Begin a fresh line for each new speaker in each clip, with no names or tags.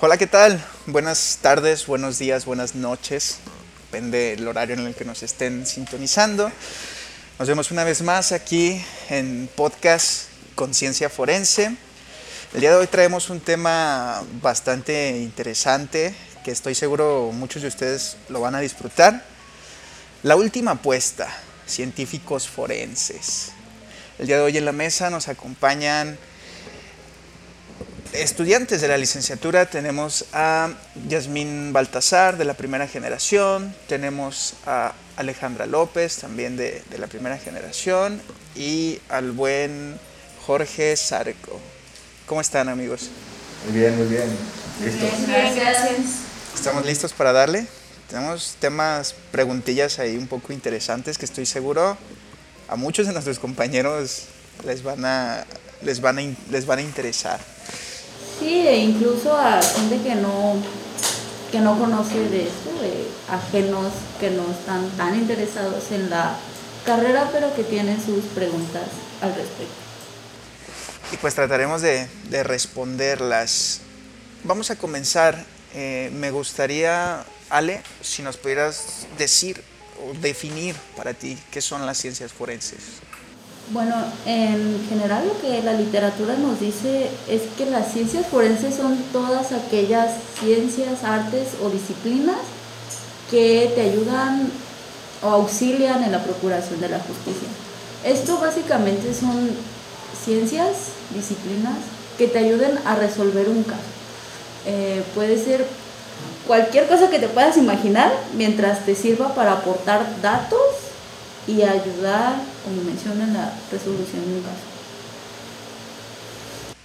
Hola, ¿qué tal? Buenas tardes, buenos días, buenas noches. Depende del horario en el que nos estén sintonizando. Nos vemos una vez más aquí en podcast Conciencia Forense. El día de hoy traemos un tema bastante interesante que estoy seguro muchos de ustedes lo van a disfrutar. La última apuesta, científicos forenses. El día de hoy en la mesa nos acompañan estudiantes de la licenciatura tenemos a Yasmín Baltasar de la primera generación, tenemos a Alejandra López también de, la primera generación y al buen Jorge Zarco. ¿Cómo están amigos?
Muy bien, muy bien.
¿Listos? Bien, gracias.
¿Estamos listos para darle? Tenemos temas, preguntillas ahí un poco interesantes que estoy seguro a muchos de nuestros compañeros les van a, les van a, les van a interesar.
Sí, e incluso a gente que no, que no conoce de esto, ajenos que no están tan interesados en la carrera, pero que tienen sus preguntas al respecto.
Y pues trataremos de, responderlas. Vamos a comenzar. Eh, me gustaría, Ale, si nos pudieras decir o definir para ti qué son las ciencias forenses.
Bueno, en general lo que la literatura nos dice es que las ciencias forenses son todas aquellas ciencias, artes o disciplinas que te ayudan o auxilian en la procuración de la justicia. Esto básicamente son ciencias, disciplinas que te ayuden a resolver un caso. Eh, puede ser cualquier cosa que te puedas imaginar mientras te sirva para aportar datos y ayudar, como menciona, en la resolución de un caso.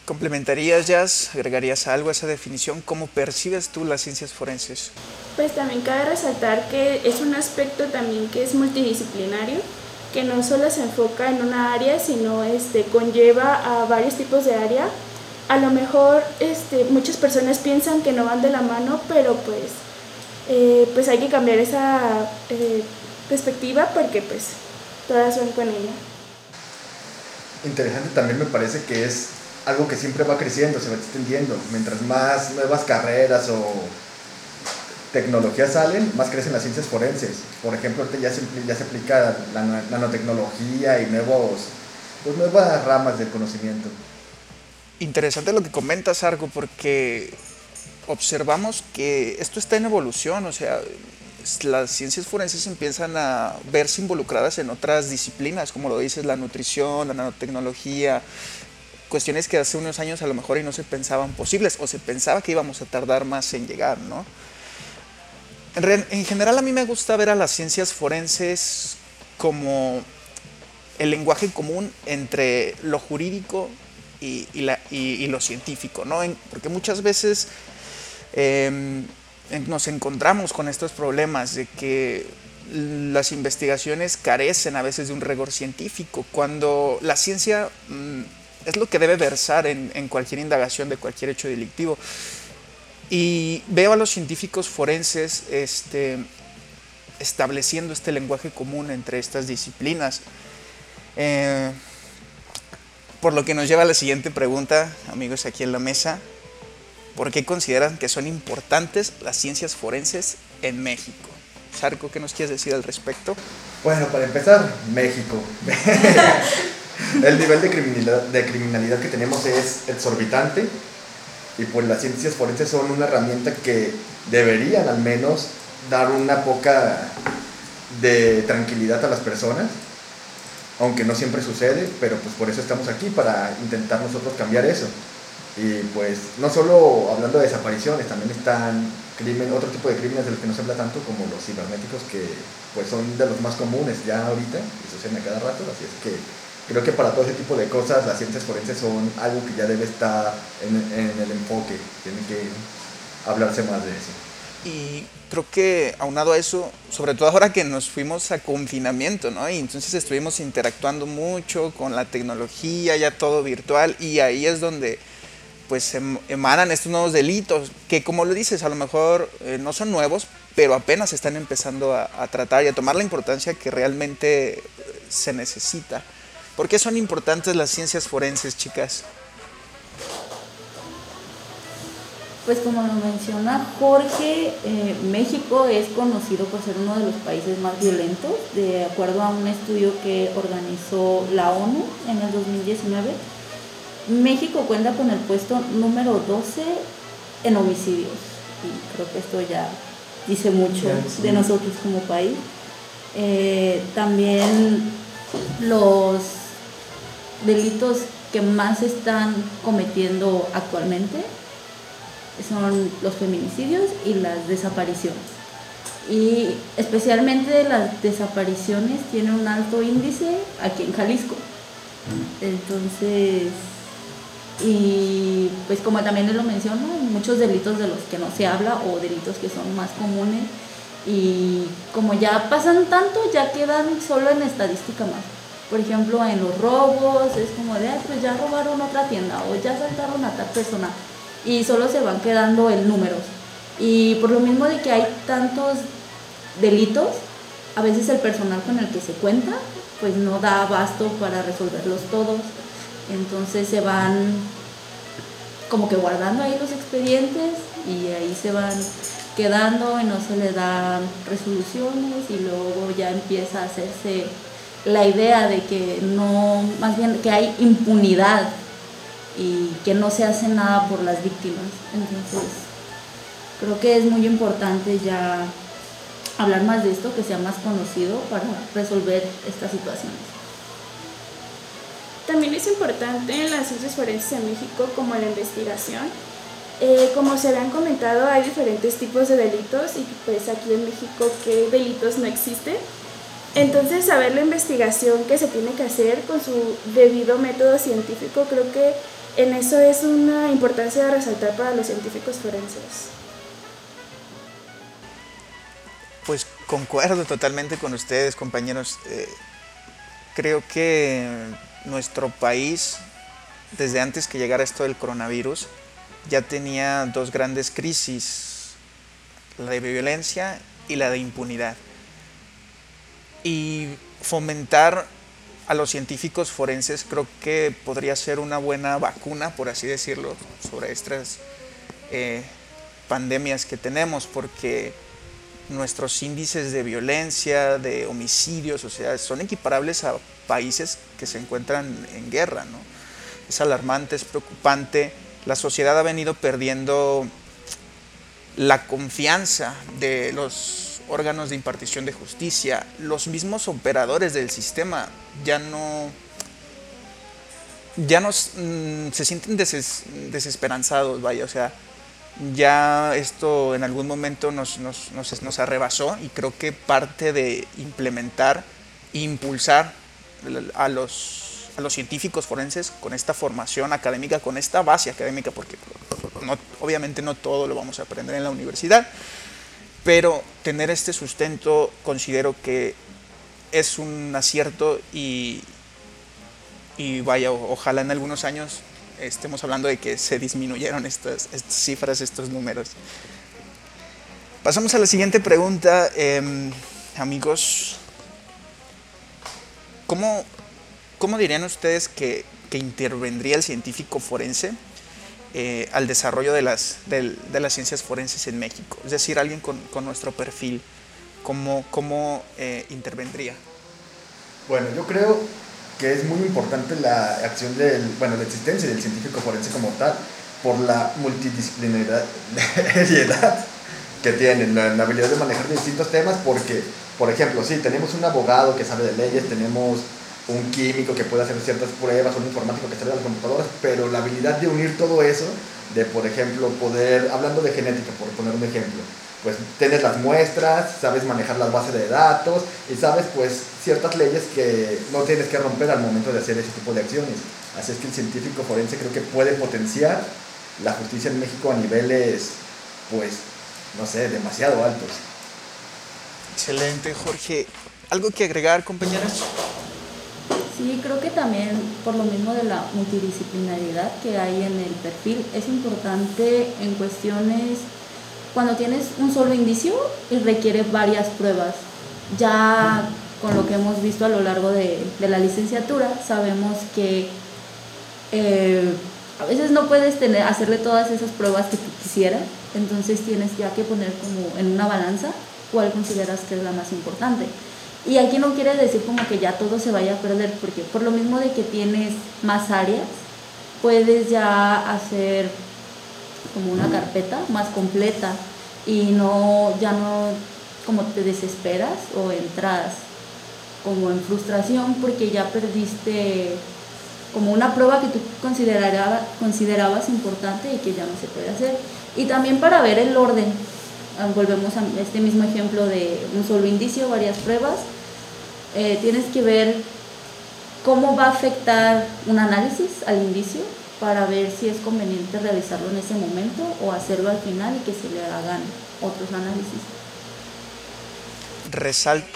¿Complementarías, Jazz? ¿Agregarías algo a esa definición? ¿Cómo percibes tú las ciencias forenses?
Pues también cabe resaltar que es un aspecto también que es multidisciplinario, que no solo se enfoca en una área, sino este, conlleva a varios tipos de área. A lo mejor este, muchas personas piensan que no van de la mano, pero pues, eh, pues hay que cambiar esa eh, perspectiva porque pues todas van con ella.
Interesante también me parece que es algo que siempre va creciendo, se va extendiendo. Mientras más nuevas carreras o tecnologías salen, más crecen las ciencias forenses. Por ejemplo, ya se, ya se aplica la nanotecnología y nuevos, pues, nuevas ramas del conocimiento.
Interesante lo que comentas, Argo, porque observamos que esto está en evolución, o sea, las ciencias forenses empiezan a verse involucradas en otras disciplinas, como lo dices, la nutrición, la nanotecnología, cuestiones que hace unos años a lo mejor y no se pensaban posibles o se pensaba que íbamos a tardar más en llegar, ¿no? En, general a mí me gusta ver a las ciencias forenses como el lenguaje común entre lo jurídico y, lo científico, ¿no? porque muchas veces em, nos encontramos con estos problemas de que las investigaciones carecen a veces de un rigor científico, cuando la ciencia mm, es lo que debe versar en, cualquier indagación de cualquier hecho delictivo. Y veo a los científicos forenses este, estableciendo este lenguaje común entre estas disciplinas. Eh, por lo que nos lleva a la siguiente pregunta, amigos aquí en la mesa. ¿Por qué consideran que son importantes las ciencias forenses en México? Sarco, ¿qué nos quieres decir al respecto?
Bueno, para empezar, México. el nivel de criminalidad, de criminalidad que tenemos es exorbitante y pues las ciencias forenses son una herramienta que deberían al menos dar una poca de tranquilidad a las personas, aunque no siempre sucede, pero pues por eso estamos aquí, para intentar nosotros cambiar eso. Y pues no solo hablando de desapariciones, también están crimen, otro tipo de crímenes de los que no se habla tanto como los cibernéticos que pues son de los más comunes ya ahorita y suceden a cada rato, así es que creo que para todo ese tipo de cosas las ciencias forenses son algo que ya debe estar en, en el enfoque, tiene que hablarse más de eso.
Y creo que aunado a eso, sobre todo ahora que nos fuimos a confinamiento, ¿no? Y entonces estuvimos interactuando mucho con la tecnología, ya todo virtual, y ahí es donde pues em, emanan estos nuevos delitos, que como lo dices, a lo mejor eh, no son nuevos, pero apenas están empezando a, tratar y a tomar la importancia que realmente eh, se necesita. ¿Por qué son importantes las ciencias forenses, chicas?
Pues como lo menciona Jorge, eh, México es conocido por ser uno de los países más violentos, de acuerdo a un estudio que organizó la ONU en el 2019. México cuenta con el puesto número 12 en homicidios y creo que esto ya dice mucho de nosotros como país. Eh, también los delitos que más están cometiendo actualmente son los feminicidios y las desapariciones. Y especialmente las desapariciones tienen un alto índice aquí en Jalisco. Entonces, y pues como también lo menciono, muchos delitos de los que no se habla o delitos que son más comunes y como ya pasan tanto, ya quedan solo en estadística más. Por ejemplo, en los robos, es como de, pues ya robaron otra tienda o ya saltaron a tal persona y solo se van quedando en números. Y por lo mismo de que hay tantos delitos, a veces el personal con el que se cuenta pues no da abasto para resolverlos todos. Entonces se van como que guardando ahí los expedientes y ahí se van quedando y no se le dan resoluciones y luego ya empieza a hacerse la idea de que no, más bien que hay impunidad y que no se hace nada por las víctimas. Entonces, creo que es muy importante ya hablar más de esto, que sea más conocido para resolver estas situaciones.
También es importante en las ciencias forenses en México como la investigación. Eh, como se habían comentado, hay diferentes tipos de delitos y pues aquí en México qué delitos no existen. Entonces, saber la investigación que se tiene que hacer con su debido método científico creo que en eso es una importancia de resaltar para los científicos forenses.
Pues concuerdo totalmente con ustedes, compañeros. Eh, creo que nuestro país, desde antes que llegara esto del coronavirus, ya tenía dos grandes crisis, la de violencia y la de impunidad. Y fomentar a los científicos forenses creo que podría ser una buena vacuna, por así decirlo, sobre estas eh, pandemias que tenemos, porque nuestros índices de violencia, de homicidios, o sea, son equiparables a países que se encuentran en guerra, ¿no? Es alarmante, es preocupante. La sociedad ha venido perdiendo la confianza de los órganos de impartición de justicia, los mismos operadores del sistema ya no ya nos mm, se sienten desesperanzados, vaya, o sea, ya esto en algún momento nos, nos, nos, arrebasó y creo que parte de implementar e impulsar a los, a los científicos forenses con esta formación académica, con esta base académica, porque obviamente no todo lo vamos a aprender en la universidad, pero tener este sustento considero que es un acierto y, y vaya, ojalá en algunos años estemos hablando de que se disminuyeron estas, cifras, estos números. Pasamos a la siguiente pregunta, em, amigos. ¿Cómo, ¿Cómo, dirían ustedes que, que intervendría el científico forense eh, al desarrollo de las, de, las ciencias forenses en México? Es decir, alguien con, con nuestro perfil, ¿cómo, cómo eh, intervendría?
Bueno, yo creo que es muy importante la acción del, bueno, la existencia del científico forense como tal, por la multidisciplinariedad que tienen, la, la habilidad de manejar distintos temas, porque, por ejemplo, sí, tenemos un abogado que sabe de leyes, tenemos un químico que puede hacer ciertas pruebas, un informático que sabe de las computadoras, pero la habilidad de unir todo eso, de por ejemplo poder, hablando de genética, por poner un ejemplo, pues tienes las muestras, sabes manejar las bases de datos y sabes pues ciertas leyes que no tienes que romper al momento de hacer ese tipo de acciones. Así es que el científico forense creo que puede potenciar la justicia en México a niveles pues, no sé, demasiado altos.
Excelente, Jorge. ¿Algo que agregar, compañeros?
Sí, creo que también por lo mismo de la multidisciplinaridad que hay en el perfil, es importante en cuestiones cuando tienes un solo indicio y requiere varias pruebas. Ya con lo que hemos visto a lo largo de, la licenciatura, sabemos que eh, a veces no puedes tener, hacerle todas esas pruebas que tú quisieras, entonces tienes ya que poner como en una balanza cuál consideras que es la más importante. Y aquí no quiere decir como que ya todo se vaya a perder, porque por lo mismo de que tienes más áreas, puedes ya hacer como una carpeta más completa y no ya no como te desesperas o entras como en frustración porque ya perdiste como una prueba que tú considerabas importante y que ya no se puede hacer. Y también para ver el orden, ah, volvemos a este mismo ejemplo de un solo indicio, varias pruebas, eh, tienes que ver cómo va a afectar un análisis al indicio para ver si es conveniente realizarlo en ese momento o hacerlo al final y que se le hagan otros análisis.
Resalto,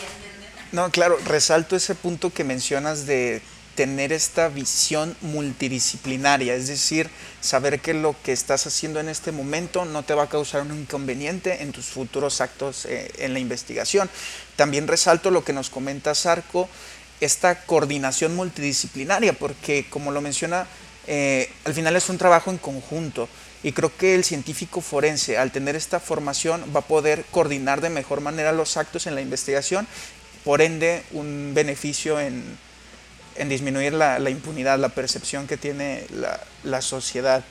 no, claro, resalto ese punto que mencionas de tener esta visión multidisciplinaria, es decir, saber que lo que estás haciendo en este momento no te va a causar un inconveniente en tus futuros actos eh, en la investigación. También resalto lo que nos comenta Sarco, esta coordinación multidisciplinaria, porque como lo menciona, eh, al final es un trabajo en conjunto. Y creo que el científico forense, al tener esta formación, va a poder coordinar de mejor manera los actos en la investigación, por ende un beneficio en, en disminuir la, impunidad, la percepción que tiene la, sociedad.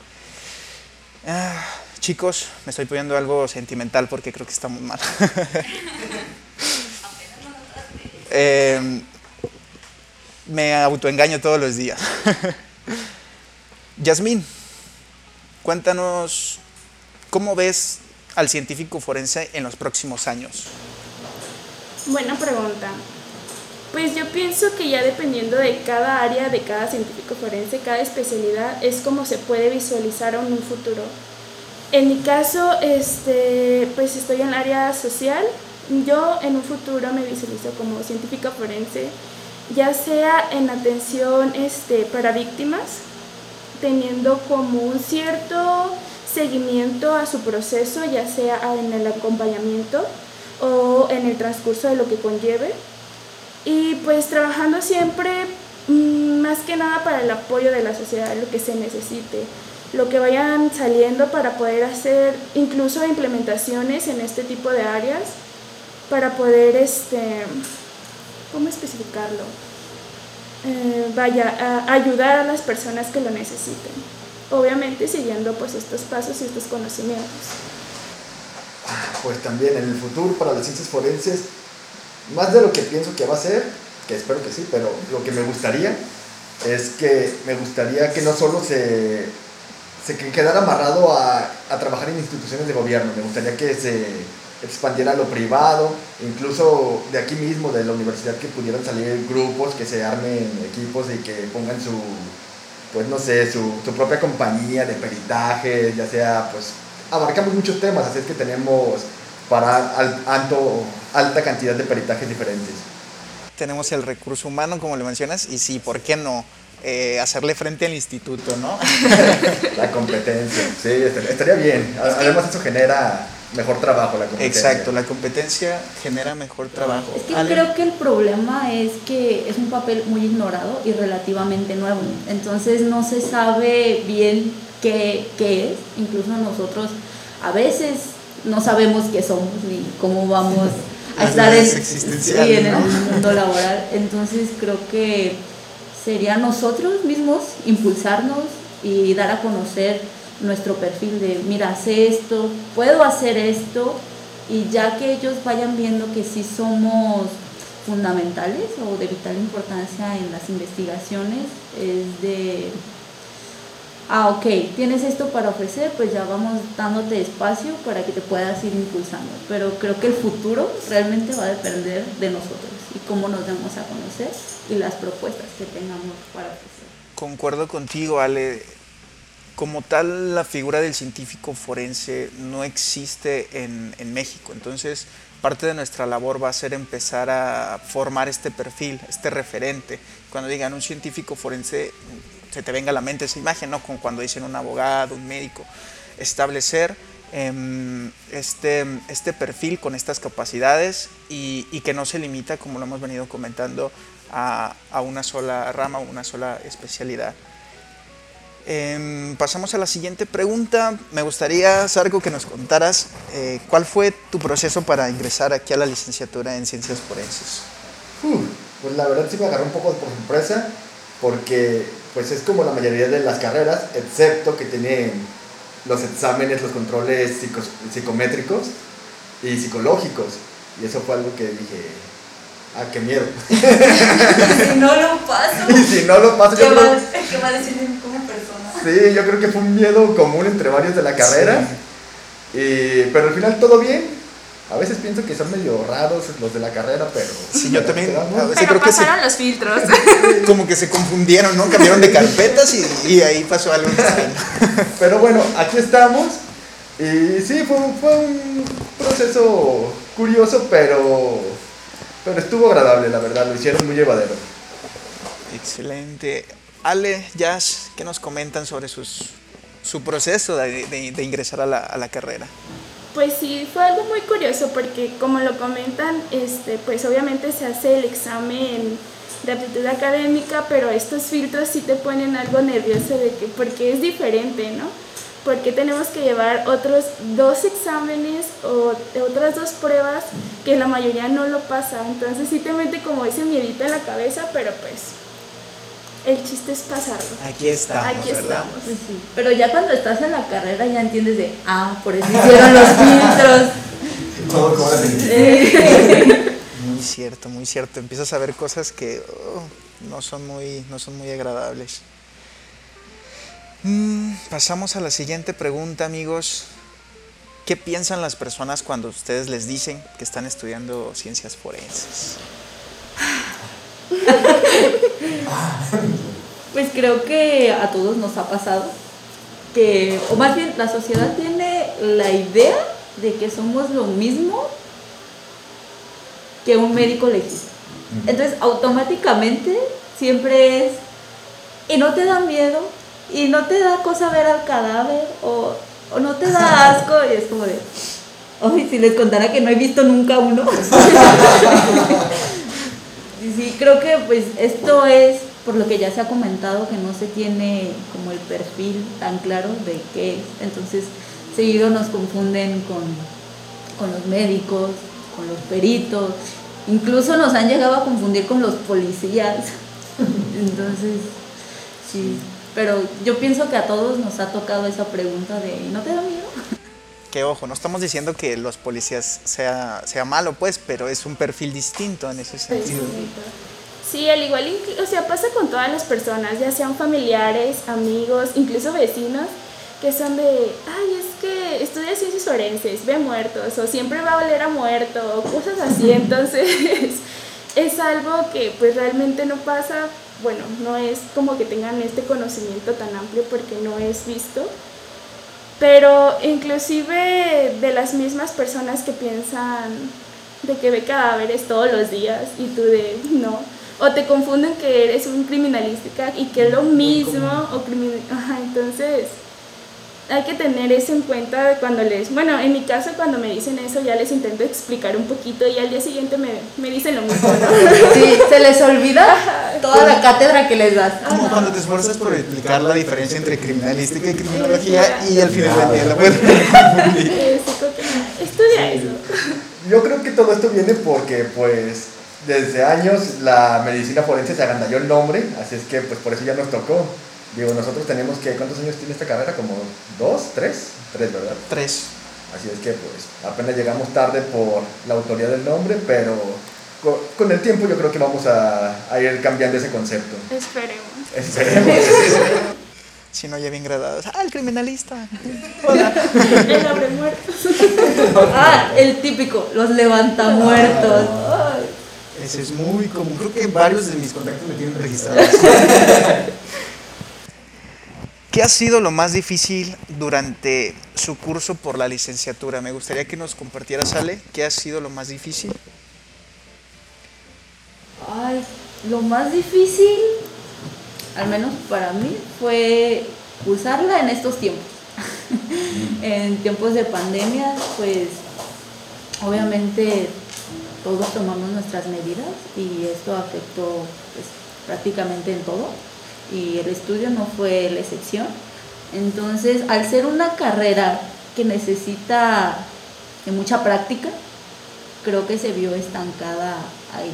Ah, chicos, me estoy poniendo algo sentimental porque creo que está muy mal. Em, me autoengaño todos los días. Yasmín, cuéntanos cómo ves al científico forense en los próximos años.
Buena pregunta. Pues yo pienso que ya dependiendo de cada área, de cada científico forense, cada especialidad, es como se puede visualizar en un futuro. En mi caso, este, pues estoy en el área social. Yo en un futuro me visualizo como científica forense, ya sea en atención este, para víctimas, teniendo como un cierto seguimiento a su proceso, ya sea en el acompañamiento o en el transcurso de lo que conlleve y pues trabajando siempre mm, más que nada para el apoyo de la sociedad, lo que se necesite, lo que vayan saliendo para poder hacer incluso implementaciones en este tipo de áreas, para poder, este, ¿cómo especificarlo? Eh, vaya, ayudar a las personas que lo necesiten. Obviamente siguiendo pues estos pasos y estos conocimientos.
Pues también en el futuro para las ciencias forenses más de lo que pienso que va a ser, que espero que sí, pero lo que me gustaría es que me gustaría que no solo se, se quedara amarrado a, a trabajar en instituciones de gobierno, me gustaría que se expandiera lo privado, incluso de aquí mismo, de la universidad, que pudieran salir grupos, que se armen equipos y que pongan su, pues no sé, su, su propia compañía de peritaje, ya sea, pues abarcamos muchos temas, así es que tenemos para alto, alta cantidad de peritajes diferentes.
Tenemos el recurso humano, como le mencionas, y sí, ¿por qué no? Eh, hacerle frente al instituto, ¿no?
la competencia, sí, estaría bien. Además, eso genera mejor trabajo, la competencia.
Exacto, la competencia genera mejor trabajo.
Es que creo que el problema es que es un papel muy ignorado y relativamente nuevo. Entonces, no se sabe bien qué, qué es. Incluso nosotros a veces no sabemos qué somos ni cómo vamos a estar en, en el mundo laboral. Entonces creo que sería nosotros mismos impulsarnos y dar a conocer nuestro perfil de, mira, sé esto, puedo hacer esto, y ya que ellos vayan viendo que sí somos fundamentales o de vital importancia en las investigaciones, es de ah, ok, tienes esto para ofrecer, pues ya vamos dándote espacio para que te puedas ir impulsando. Pero creo que el futuro realmente va a depender de nosotros y cómo nos demos a conocer y las propuestas que tengamos para ofrecer.
Concuerdo contigo, Ale. Como tal, la figura del científico forense no existe en, México. Entonces, parte de nuestra labor va a ser empezar a formar este perfil, este referente. Cuando digan un científico forense, se te venga a la mente esa imagen, ¿no? Como cuando dicen un abogado, un médico. Establecer em, este, este perfil con estas capacidades y, que no se limita, como lo hemos venido comentando, a, una sola rama o una sola especialidad. Em, pasamos a la siguiente pregunta. Me gustaría, Sargo, que nos contaras eh, cuál fue tu proceso para ingresar aquí a la licenciatura en Ciencias Forenses.
Uh, pues la verdad sí me agarró un poco por sorpresa, porque pues es como la mayoría de las carreras, excepto que tienen los exámenes, los controles psicométricos y psicológicos. Y eso fue algo que dije, ah, qué miedo.
si no lo paso.
Y si no lo paso,
¿Qué,
yo
va,
creo,
¿Qué va a decir?
Sí, yo creo que fue un miedo común entre varios de la carrera. Y, pero al final todo bien. A veces pienso que son medio raros los de la carrera, pero...
Sí, yo también.
Quedamos.
A veces
Pero
creo que se,
pasaron los filtros.
como que se confundieron, ¿no? Cambiaron de carpetas y, y ahí pasó algo extraño.
Pero bueno, aquí estamos. Y sí, fue, fue un proceso curioso, pero, pero estuvo agradable, la verdad. Lo hicieron muy llevadero.
Excelente. Ale, Jazz, ¿qué nos comentan sobre sus, su proceso de, ingresar a la, a la carrera?
Pues sí, fue algo muy curioso porque como lo comentan, este, pues obviamente se hace el examen de aptitud académica, pero estos filtros sí te ponen algo nervioso de que, porque es diferente, ¿no? Porque tenemos que llevar otros dos exámenes o otras dos pruebas que la mayoría no lo pasa. Entonces sí te mete como ese miedito en la cabeza, pero pues el chiste es pasarlo.
Aquí estamos,
Aquí estamos.
Sí. Pero ya cuando estás en la carrera ya entiendes de, ah, por eso hicieron los filtros.
Todo como la
Muy cierto, muy cierto. Empiezas a ver cosas que oh, no, son muy, no son muy agradables. Mm, pasamos a la siguiente pregunta, amigos. ¿Qué piensan las personas cuando ustedes les dicen que están estudiando ciencias forenses?
Pues creo que a todos nos ha pasado que, o más bien la sociedad tiene la idea de que somos lo mismo que un médico legista. Entonces automáticamente siempre es, y no te da miedo, y no te da cosa ver al cadáver, o, o no te da asco, y es como de, ay, si les contara que no he visto nunca uno. Y sí, creo que pues esto es por lo que ya se ha comentado que no se tiene como el perfil tan claro de qué es. Entonces, seguido nos confunden con, con los médicos, con los peritos, incluso nos han llegado a confundir con los policías. Entonces, sí, pero yo pienso que a todos nos ha tocado esa pregunta de ¿no te da miedo?
Que ojo, no estamos diciendo que los policías sea, sea malo, pues, pero es un perfil distinto en ese sentido.
Sí, al igual, o sea, pasa con todas las personas, ya sean familiares, amigos, incluso vecinos, que son de, ay, es que estudia ciencias forenses, ve muertos, o siempre va a oler a muerto, o cosas así, entonces es algo que pues realmente no pasa, bueno, no es como que tengan este conocimiento tan amplio porque no es visto, pero inclusive de las mismas personas que piensan de que ve cadáveres todos los días y tú de no. O te confunden que eres un criminalística y que es lo mismo. O crimin- Ajá, entonces hay que tener eso en cuenta cuando les... Bueno, en mi caso cuando me dicen eso ya les intento explicar un poquito y al día siguiente me, me dicen lo mismo. ¿no?
Sí, se les olvida toda la cátedra que les das.
Como cuando te esfuerzas por explicar la diferencia entre criminalística y criminología y al final del día la puedes
Estudia eso.
Yo creo que todo esto viene porque, pues, desde años la medicina forense se agandalló el nombre, así es que, pues, por eso ya nos tocó. Digo, nosotros tenemos que, ¿cuántos años tiene esta carrera? ¿Como dos? ¿Tres? Tres, ¿verdad?
Tres.
Así es que, pues, apenas llegamos tarde por la autoría del nombre, pero co- con, el tiempo yo creo que vamos a, a ir cambiando ese concepto.
Esperemos.
Esperemos.
Si no, ya bien gradados. Ah, el criminalista.
El abre muertos.
Ah, el típico, los levantamuertos. Ay.
Ese es muy común. Creo que varios de mis contactos me tienen registrados. ¿Qué ha sido lo más difícil durante su curso por la licenciatura? Me gustaría que nos compartieras, Ale, ¿qué ha sido lo más difícil?
Ay, lo más difícil, al menos para mí, fue usarla en estos tiempos. en tiempos de pandemia, pues obviamente todos tomamos nuestras medidas y esto afectó pues, prácticamente en todo y el estudio no fue la excepción. Entonces, al ser una carrera que necesita mucha práctica, creo que se vio estancada ahí.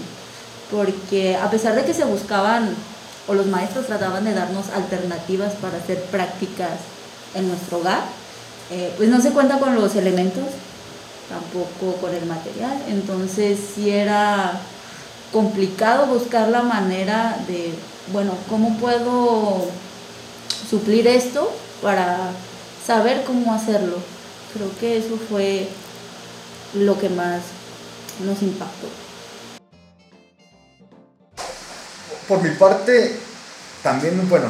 Porque a pesar de que se buscaban, o los maestros trataban de darnos alternativas para hacer prácticas en nuestro hogar, eh, pues no se cuenta con los elementos, tampoco con el material. Entonces sí era complicado buscar la manera de, bueno, ¿cómo puedo suplir esto para saber cómo hacerlo? Creo que eso fue lo que más nos impactó.
Por mi parte, también, bueno,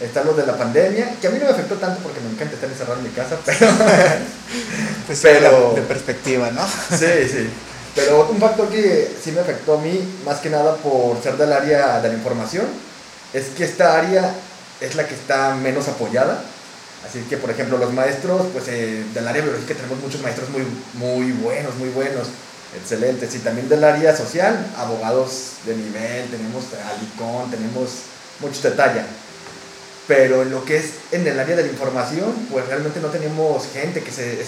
está lo de la pandemia, que a mí no me afectó tanto porque me encanta estar encerrado en mi casa, pero...
pues pero de perspectiva, ¿no?
sí, sí. Pero un factor que sí me afectó a mí, más que nada por ser del área de la información, es que esta área es la que está menos apoyada. Así que, por ejemplo, los maestros, pues eh, del área biológica tenemos muchos maestros muy, muy buenos, muy buenos, excelentes. Y también del área social, abogados de nivel, tenemos Alicón, tenemos muchos detalles pero en lo que es en el área de la información, pues realmente no tenemos gente que se,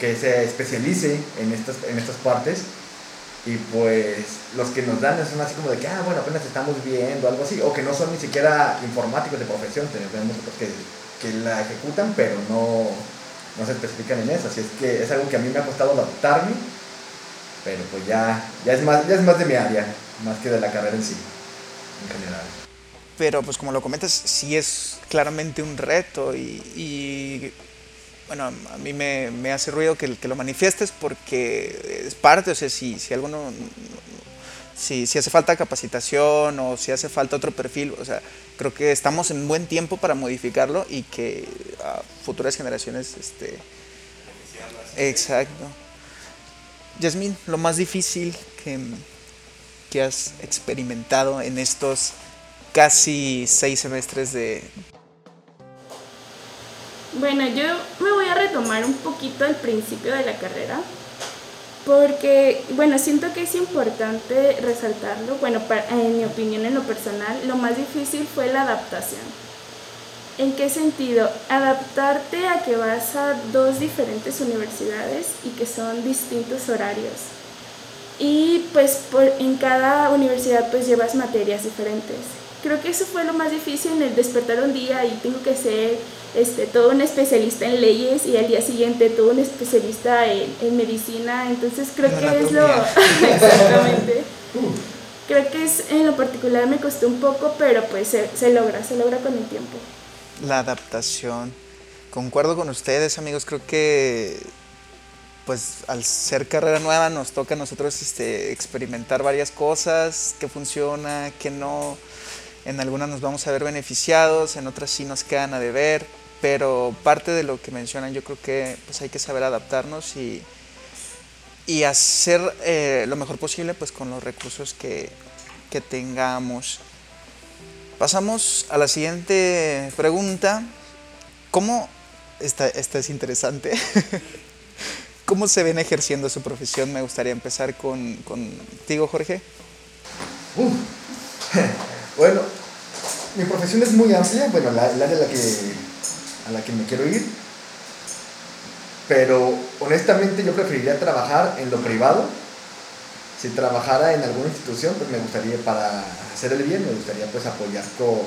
que se especialice en estas, en estas partes. Y pues los que nos dan son así como de que, ah, bueno, apenas estamos viendo, algo así, o que no son ni siquiera informáticos de profesión, tenemos otros que, que la ejecutan, pero no, no se especifican en eso. Así es que es algo que a mí me ha costado adaptarme, pero pues ya, ya, es, más, ya es más de mi área, más que de la carrera en sí, en general
pero pues como lo comentas, sí es claramente un reto y, bueno, a mí me, hace ruido que, lo manifiestes porque es parte, o sea, si, si, si, hace falta capacitación o si hace falta otro perfil, o sea, creo que estamos en buen tiempo para modificarlo y que a futuras generaciones, este... Exacto. Yasmín, lo más difícil que, que has experimentado en estos casi seis semestres de...
Bueno, yo me voy a retomar un poquito el principio de la carrera, porque, bueno, siento que es importante resaltarlo, bueno, en mi opinión, en lo personal, lo más difícil fue la adaptación. ¿En qué sentido? Adaptarte a que vas a dos diferentes universidades y que son distintos horarios. Y pues por, en cada universidad pues llevas materias diferentes creo que eso fue lo más difícil en el despertar un día y tengo que ser este, todo un especialista en leyes y al día siguiente todo un especialista en, medicina, entonces creo que es lo... exactamente. Creo que es, en lo particular me costó un poco, pero pues se, se logra, se logra con el tiempo.
La adaptación. Concuerdo con ustedes, amigos, creo que pues al ser carrera nueva nos toca a nosotros este, experimentar varias cosas, qué funciona, qué no. En algunas nos vamos a ver beneficiados, en otras sí nos quedan a deber, pero parte de lo que mencionan yo creo que pues hay que saber adaptarnos y, y hacer eh, lo mejor posible pues con los recursos que, que tengamos. Pasamos a la siguiente pregunta. ¿Cómo, esta, esta es interesante, cómo se ven ejerciendo su profesión? Me gustaría empezar con, contigo, Jorge.
Uh. Bueno, mi profesión es muy amplia, bueno, la, el área a la, que, a la que me quiero ir, pero honestamente yo preferiría trabajar en lo privado. Si trabajara en alguna institución, pues me gustaría, para hacer el bien, me gustaría pues apoyar con,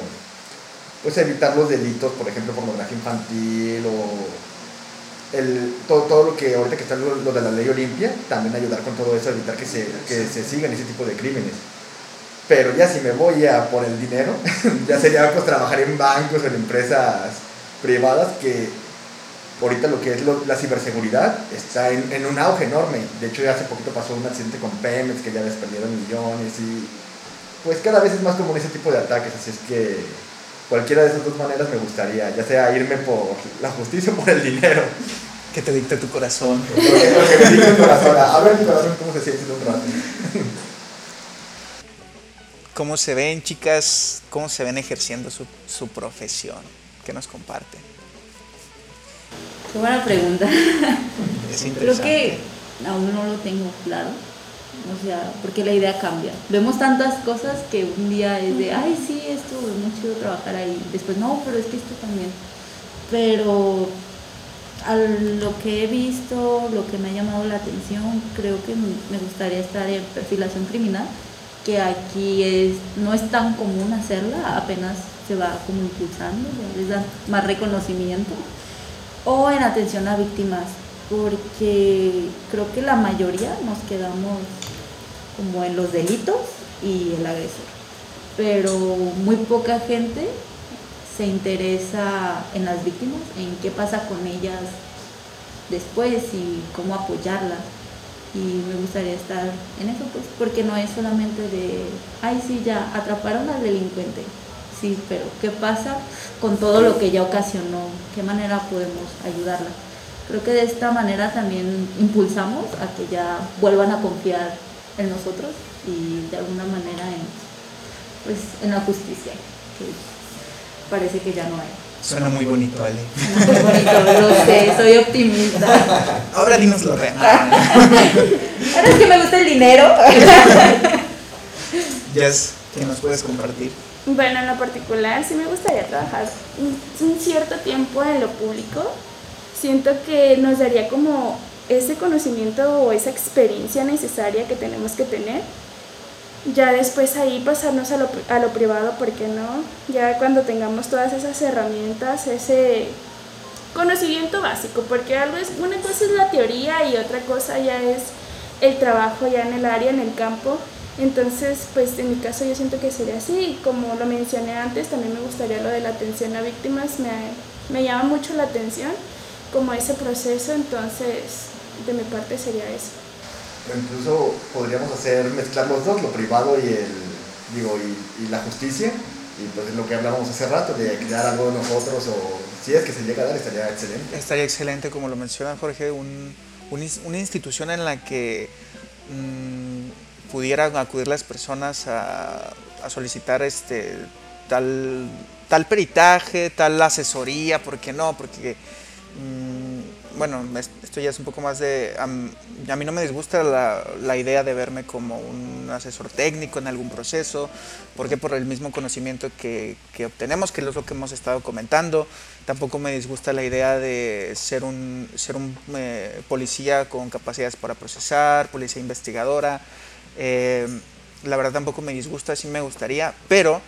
pues evitar los delitos, por ejemplo, pornografía infantil o el, todo, todo lo que ahorita que está lo, de la ley Olimpia, también ayudar con todo eso, evitar que se, que se sigan ese tipo de crímenes. Pero ya si me voy a por el dinero, ya sería pues trabajar en bancos o en empresas privadas que ahorita lo que es la ciberseguridad está en, en, un auge enorme. De hecho, ya hace poquito pasó un accidente con Pemex que ya les perdieron millones y pues cada vez es más común ese tipo de ataques. Así es que cualquiera de esas dos maneras me gustaría, ya sea irme por la justicia o por el dinero.
Que te dicte tu corazón.
Lo que, me dicte tu corazón. A ver mi corazón cómo se siente un rato
cómo se ven, chicas, cómo se ven ejerciendo su, su profesión. ¿Qué nos comparten?
Qué buena pregunta.
Es interesante.
Creo que aún no lo tengo claro. O sea, porque la idea cambia. Vemos tantas cosas que un día es de, ay, sí, esto es muy chido trabajar ahí. Después, no, pero es que esto también. pero a lo que he visto, lo que me ha llamado la atención, creo que me gustaría estar en perfilación criminal, que aquí es, no es tan común hacerla, apenas se va como impulsando, les dan más reconocimiento, o en atención a víctimas, porque creo que la mayoría nos quedamos como en los delitos y el agresor, pero muy poca gente se interesa en las víctimas, en qué pasa con ellas después y cómo apoyarlas. Y me gustaría estar en eso, pues, porque no es solamente de, ay, sí, ya atraparon al delincuente. Sí, pero ¿qué pasa con todo lo que ya ocasionó? ¿Qué manera podemos ayudarla? Creo que de esta manera también impulsamos a que ya vuelvan a confiar en nosotros y de alguna manera en, pues, en la justicia parece que ya no hay.
Suena muy bonito, Ale.
Muy bonito, lo sé, soy optimista.
Ahora dinos lo real.
Ahora es que me gusta el dinero.
Jess, ¿qué nos puedes compartir?
Bueno, en lo particular sí me gustaría trabajar un cierto tiempo en lo público. Siento que nos daría como ese conocimiento o esa experiencia necesaria que tenemos que tener ya después ahí pasarnos a lo, a lo privado, ¿por qué no? Ya cuando tengamos todas esas herramientas, ese conocimiento básico, porque algo es, una cosa es la teoría y otra cosa ya es el trabajo ya en el área, en el campo. Entonces, pues en mi caso yo siento que sería así. Como lo mencioné antes, también me gustaría lo de la atención a víctimas, me, me llama mucho la atención como ese proceso, entonces de mi parte sería eso
incluso podríamos hacer, mezclar los dos, lo privado y el, digo, y, la justicia, y pues es lo que hablábamos hace rato, de crear algo de nosotros, o si es que se llega a dar, estaría excelente.
Estaría excelente, como lo menciona Jorge, un, una institución en la que mm, pudieran acudir las personas a, solicitar este tal, tal peritaje, tal asesoría, ¿por qué no? Porque mm, bueno, esto ya es un poco más de... a mí no me disgusta la, idea de verme como un asesor técnico en algún proceso, porque por el mismo conocimiento que, obtenemos, que es lo que hemos estado comentando, tampoco me disgusta la idea de ser un, ser un eh, policía con capacidades para procesar, policía investigadora. Eh, la verdad tampoco me disgusta, sí me gustaría, pero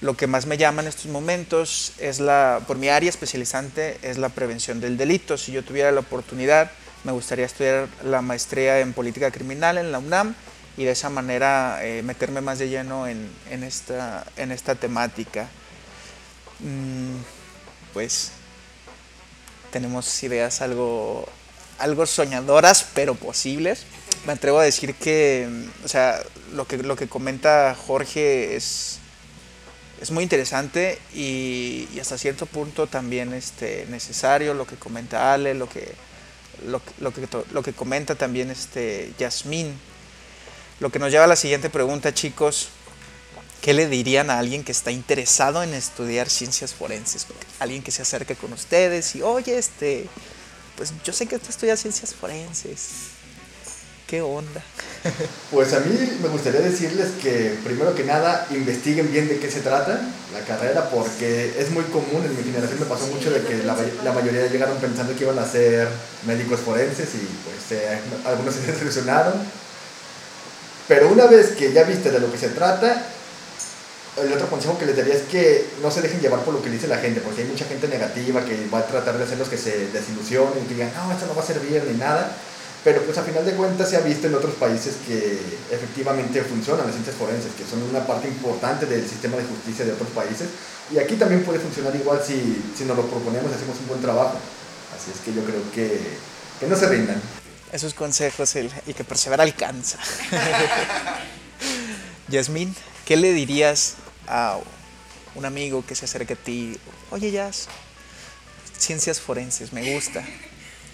lo que más me llama en estos momentos es la, por mi área especializante, es la prevención del delito. Si yo tuviera la oportunidad, me gustaría estudiar la maestría en política criminal en la UNAM y de esa manera eh, meterme más de lleno en, esta, en esta temática. Mm, pues tenemos ideas algo, algo soñadoras, pero posibles. Me atrevo a decir que, o sea, lo que, lo que comenta Jorge es es muy interesante y, hasta cierto punto también este, necesario lo que comenta Ale, lo que, lo, que, lo que comenta también este Yasmín. Lo que nos lleva a la siguiente pregunta, chicos. ¿Qué le dirían a alguien que está interesado en estudiar ciencias forenses? Alguien que se acerque con ustedes y, oye, este, pues yo sé que tú estudias ciencias forenses. ¿Qué onda?
Pues a mí me gustaría decirles que primero que nada investiguen bien de qué se trata la carrera porque es muy común, en mi generación me pasó mucho de que la, la mayoría llegaron pensando que iban a ser médicos forenses y pues eh, algunos se desilusionaron. Pero una vez que ya viste de lo que se trata, el otro consejo que les daría es que no se dejen llevar por lo que dice la gente, porque hay mucha gente negativa que va a tratar de hacer los que se desilusionen y que digan, no, esto no va a servir ni nada pero pues a final de cuentas se ha visto en otros países que efectivamente funcionan las ciencias forenses, que son una parte importante del sistema de justicia de otros países. Y aquí también puede funcionar igual si, si nos lo proponemos y hacemos un buen trabajo. Así es que yo creo que, que no se rindan.
Esos consejos, el, el que persevera alcanza. Yasmín, ¿qué le dirías a un amigo que se acerque a ti? Oye, Yas, ciencias forenses, me gusta.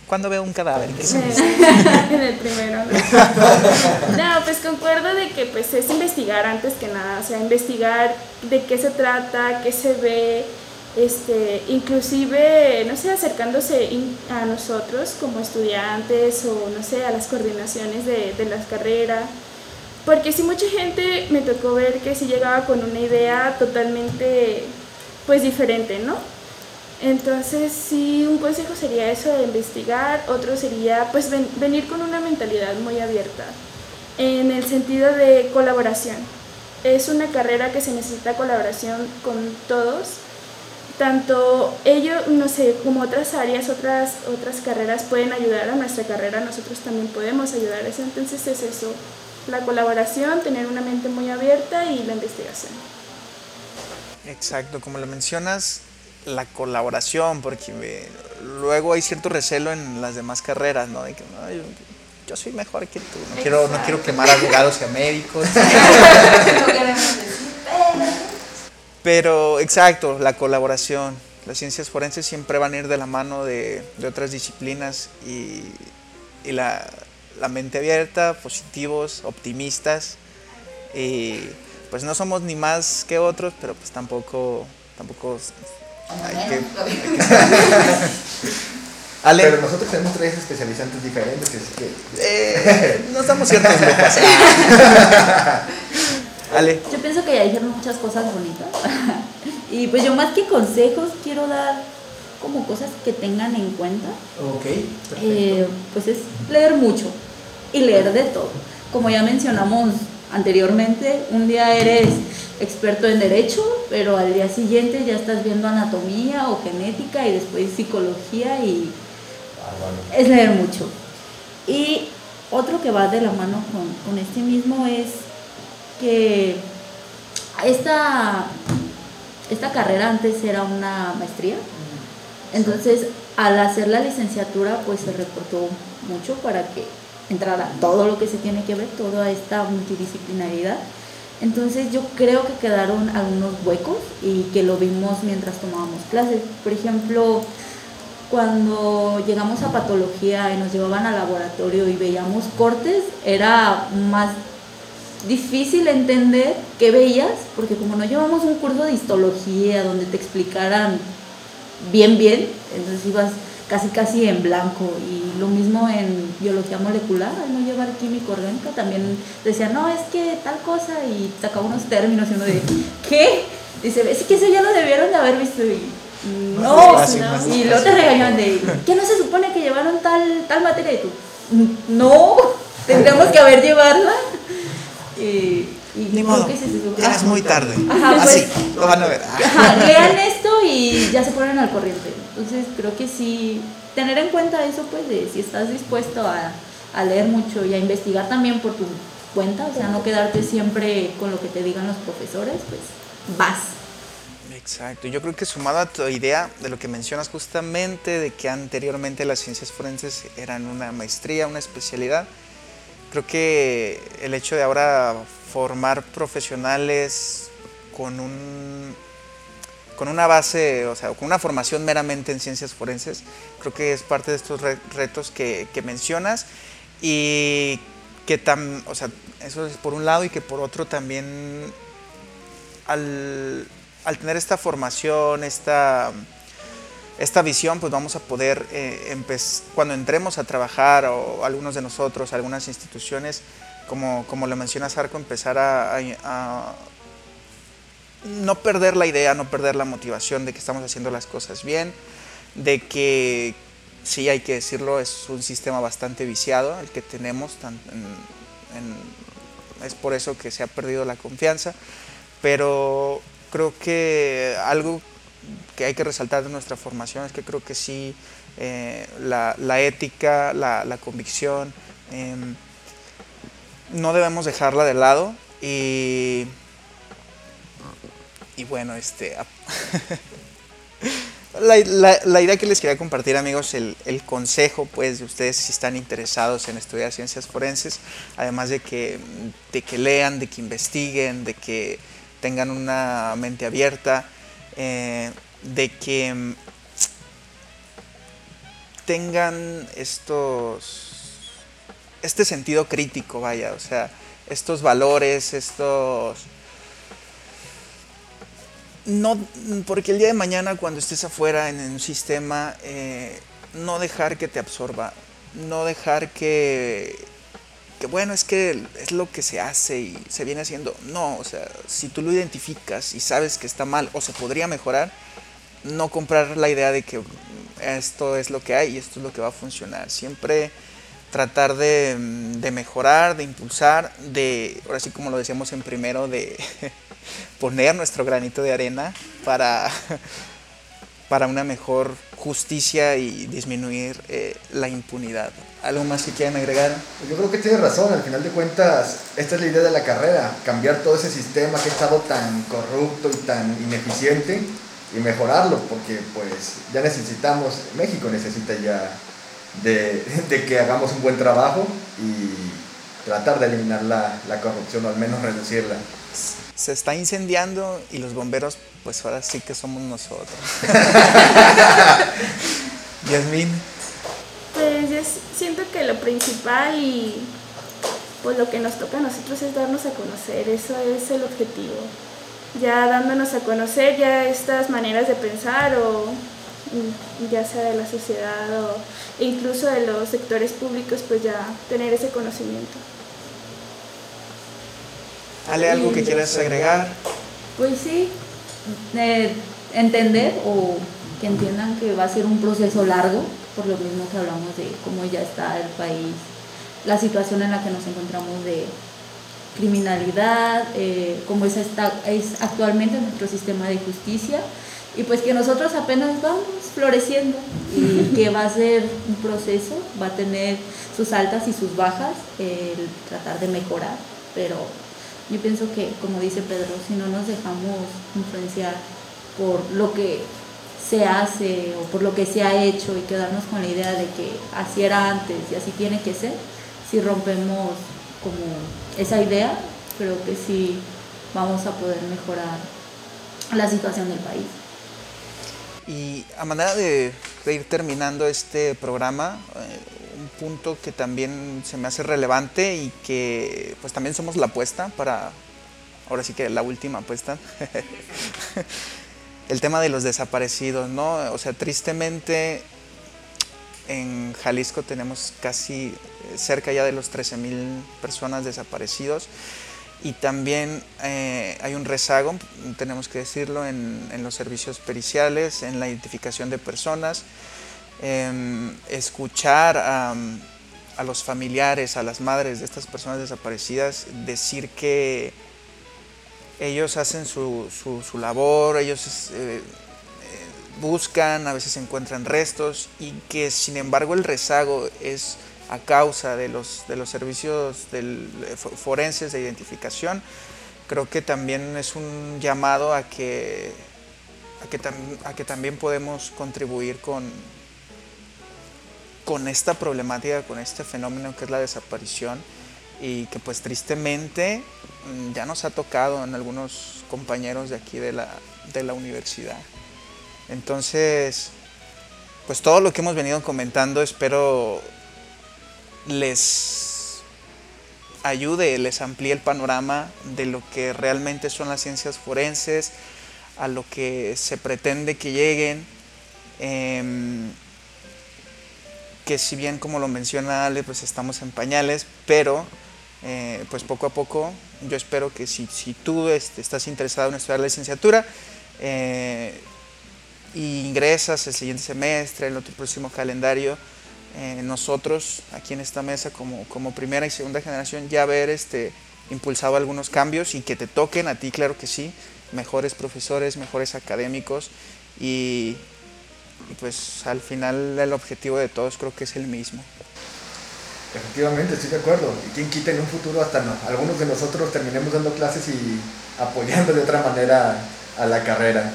¿Cuándo veo un cadáver?
en el primero. No. pues concuerdo de que pues es investigar antes que nada, o sea, investigar de qué se trata, qué se ve, este, inclusive, no sé, acercándose a nosotros como estudiantes o no sé, a las coordinaciones de, de las carreras. Porque si mucha gente me tocó ver que si llegaba con una idea totalmente pues diferente, ¿no? Entonces, sí, un consejo sería eso de investigar, otro sería pues venir con una mentalidad muy abierta, en el sentido de colaboración. Es una carrera que se necesita colaboración con todos, tanto ellos, no sé, como otras áreas, otras, otras carreras pueden ayudar a nuestra carrera, nosotros también podemos ayudar. Entonces es eso, la colaboración, tener una mente muy abierta y la investigación.
Exacto, como lo mencionas, la colaboración, porque luego hay cierto recelo en las demás carreras, ¿no? De que yo, soy mejor que tú, no quiero, no quiero quemar abogados y a médicos. Pero, exacto, la colaboración. Las ciencias forenses siempre van a ir de la mano de, otras disciplinas y, la, la, mente abierta, positivos, optimistas. Y pues no somos ni más que otros, pero pues tampoco, tampoco hay que,
Ale. Pero nosotros tenemos tres especializantes diferentes, así que...
Eh, nos damos ciertas lupas.
Ale. Yo pienso que ya dijeron muchas cosas bonitas. y pues yo más que consejos quiero dar como cosas que tengan en cuenta.
Ok.
Eh, pues es leer mucho y leer de todo. Como ya mencionamos anteriormente, un día eres experto en derecho, pero al día siguiente ya estás viendo anatomía o genética y después psicología y ah, es leer mucho. Y otro que va de la mano con, con este mismo es que esta, esta carrera antes era una maestría, entonces al hacer la licenciatura pues se reportó mucho para que entrara todo lo que se tiene que ver, toda esta multidisciplinaridad. Entonces yo creo que quedaron algunos huecos y que lo vimos mientras tomábamos clases. Por ejemplo, cuando llegamos a patología y nos llevaban al laboratorio y veíamos cortes, era más difícil entender qué veías, porque como no llevamos un curso de histología donde te explicaran bien, bien, entonces ibas casi casi en blanco y lo mismo en biología molecular, al no llevar química orgánica también decía, no, es que tal cosa y sacaba unos términos y uno de, ¿qué? Dice, es que eso ya lo debieron de haber visto y no, y luego te regañaban de, ¿qué no se supone que llevaron tal, tal materia? Y tú, no, tendríamos que haber llevarla. Y,
y Ni modo, ya es muy tarde. Ajá, pues, Así, lo van a ver.
Ajá, lean esto y ya se ponen al corriente. Entonces creo que sí, tener en cuenta eso, pues, de si estás dispuesto a, a leer mucho y a investigar también por tu cuenta, o sea, no quedarte siempre con lo que te digan los profesores, pues vas.
Exacto, yo creo que sumado a tu idea de lo que mencionas justamente, de que anteriormente las ciencias forenses eran una maestría, una especialidad, creo que el hecho de ahora formar profesionales con un con una base, o sea, con una formación meramente en ciencias forenses, creo que es parte de estos retos que, mencionas y que tam, o sea, eso es por un lado y que por otro también al, al tener esta formación, esta esta visión, pues vamos a poder, eh, cuando entremos a trabajar, o algunos de nosotros, algunas instituciones, como, como lo menciona Sarco, empezar a, no perder la idea, no perder la motivación de que estamos haciendo las cosas bien, de que, sí hay que decirlo, es un sistema bastante viciado el que tenemos, es por eso que se ha perdido la confianza, pero creo que algo que hay que resaltar de nuestra formación es que creo que sí, eh, la, ética, la, convicción, em, no debemos dejarla de lado y, y bueno, este... La, idea que les quería compartir amigos, el, consejo pues de ustedes si están interesados en estudiar ciencias forenses, además de que, de que lean, de que investiguen, de que tengan una mente abierta, eh, de que mm, tengan estos este sentido crítico, vaya, o sea, estos valores, estos no porque el día de mañana cuando estés afuera en un sistema eh, no dejar que te absorba, no dejar que que bueno, es que es lo que se hace y se viene haciendo. No, o sea, si tú lo identificas y sabes que está mal o se podría mejorar, no comprar la idea de que esto es lo que hay y esto es lo que va a funcionar. Siempre tratar de, de mejorar, de impulsar, de, ahora sí como lo decíamos en primero, de poner nuestro granito de arena para, para una mejor justicia y disminuir eh, la impunidad. ¿Algo más que quieran agregar?
Yo creo que tienes razón, al final de cuentas, esta es la idea de la carrera, cambiar todo ese sistema que ha estado tan corrupto y tan ineficiente y mejorarlo, porque pues ya necesitamos, México necesita ya de, de que hagamos un buen trabajo y tratar de eliminar la, la corrupción o al menos reducirla.
Se está incendiando y los bomberos, pues ahora sí que somos nosotros. Yasmin.
Pues yo siento que lo principal y pues lo que nos toca a nosotros es darnos a conocer, eso es el objetivo. Ya dándonos a conocer ya estas maneras de pensar o mm, ya sea de la sociedad o incluso de los sectores públicos, pues ya tener ese conocimiento.
Ale, ¿algo que quieras agregar?
Pues sí, eh, entender o que entiendan que va a ser un proceso largo, por lo mismo que hablamos de cómo ya está el país, la situación en la que nos encontramos de criminalidad, eh, cómo es, esta, es actualmente nuestro sistema de justicia y pues que nosotros apenas vamos floreciendo y que va a ser un proceso, va a tener sus altas y sus bajas, el tratar de mejorar, pero yo pienso que, como dice Pedro, si no nos dejamos influenciar por lo que se hace o por lo que se ha hecho y quedarnos con la idea de que así era antes y así tiene que ser, si rompemos como esa idea, creo que sí vamos a poder mejorar la situación del país.
Y a manera de, de ir terminando este programa, eh, punto que también se me hace relevante y que pues también somos la apuesta para, ahora sí que la última apuesta, el tema de los desaparecidos, ¿no? O sea, tristemente en Jalisco tenemos casi cerca ya de los 13 mil personas desaparecidos y también eh, hay un rezago, tenemos que decirlo, en, en, los servicios periciales, en la identificación de personas, eh, escuchar a, los familiares, a las madres de estas personas desaparecidas, decir que ellos hacen su, su, labor, ellos eh, buscan, a veces encuentran restos y que sin embargo el rezago es a causa de los, de los servicios del, forenses de identificación, creo que también es un llamado a que, a que también podemos contribuir con, con esta problemática, con este fenómeno que es la desaparición y que pues tristemente ya nos ha tocado en algunos compañeros de aquí de la, de la universidad. Entonces, pues todo lo que hemos venido comentando espero les ayude, les amplíe el panorama de lo que realmente son las ciencias forenses, a lo que se pretende que lleguen, eh, que si bien como lo menciona Ale, pues estamos en pañales, pero eh, pues poco a poco yo espero que si, si tú este, estás interesado en estudiar la licenciatura, eh, y ingresas el siguiente semestre, el otro próximo calendario, eh, nosotros aquí en esta mesa como, como primera y segunda generación ya haber este, impulsado algunos cambios y que te toquen a ti, claro que sí, mejores profesores, mejores académicos y, y pues al final el objetivo de todos creo que es el mismo.
Efectivamente, estoy de acuerdo. Y quien quita en un futuro hasta no, algunos de nosotros terminemos dando clases y apoyando de otra manera a la carrera.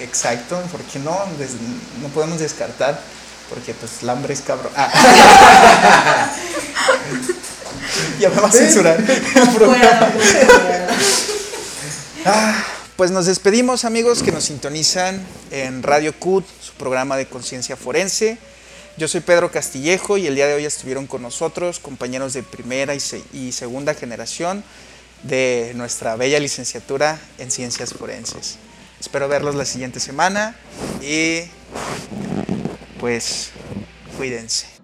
Exacto, porque no, no podemos descartar, porque pues el hambre es cabrón. Ah. ya me va a censurar el programa. ah, pues nos despedimos amigos que nos sintonizan en Radio CUT, su programa de conciencia forense. Yo soy Pedro Castillejo y el día de hoy estuvieron con nosotros compañeros de primera y, y segunda generación de nuestra bella licenciatura en ciencias forenses. Espero verlos la siguiente semana y pues cuídense.